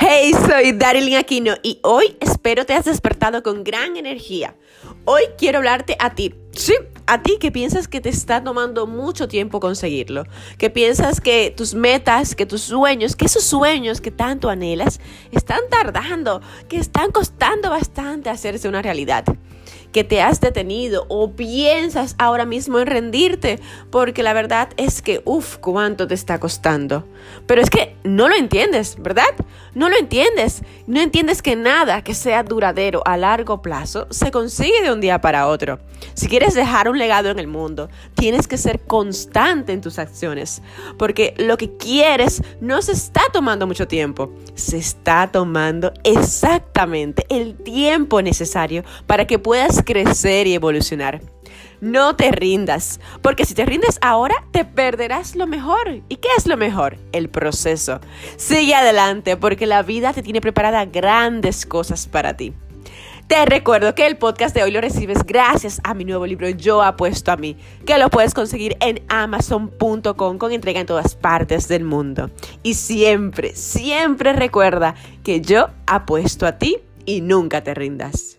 Hey, soy Darilyn Aquino y hoy espero te has despertado con gran energía. Hoy quiero hablarte a ti. Sí, a ti que piensas que te está tomando mucho tiempo conseguirlo, que piensas que tus metas, que tus sueños, que esos sueños que tanto anhelas están tardando, que están costando bastante hacerse una realidad que te has detenido o piensas ahora mismo en rendirte, porque la verdad es que, uff, cuánto te está costando. Pero es que no lo entiendes, ¿verdad? No lo entiendes. No entiendes que nada que sea duradero a largo plazo se consigue de un día para otro. Si quieres dejar un legado en el mundo, tienes que ser constante en tus acciones, porque lo que quieres no se está tomando mucho tiempo, se está tomando exactamente el tiempo necesario para que puedas crecer y evolucionar. No te rindas, porque si te rindes ahora, te perderás lo mejor. ¿Y qué es lo mejor? El proceso. Sigue adelante, porque la vida te tiene preparada grandes cosas para ti. Te recuerdo que el podcast de hoy lo recibes gracias a mi nuevo libro Yo apuesto a mí, que lo puedes conseguir en amazon.com con entrega en todas partes del mundo. Y siempre, siempre recuerda que yo apuesto a ti y nunca te rindas.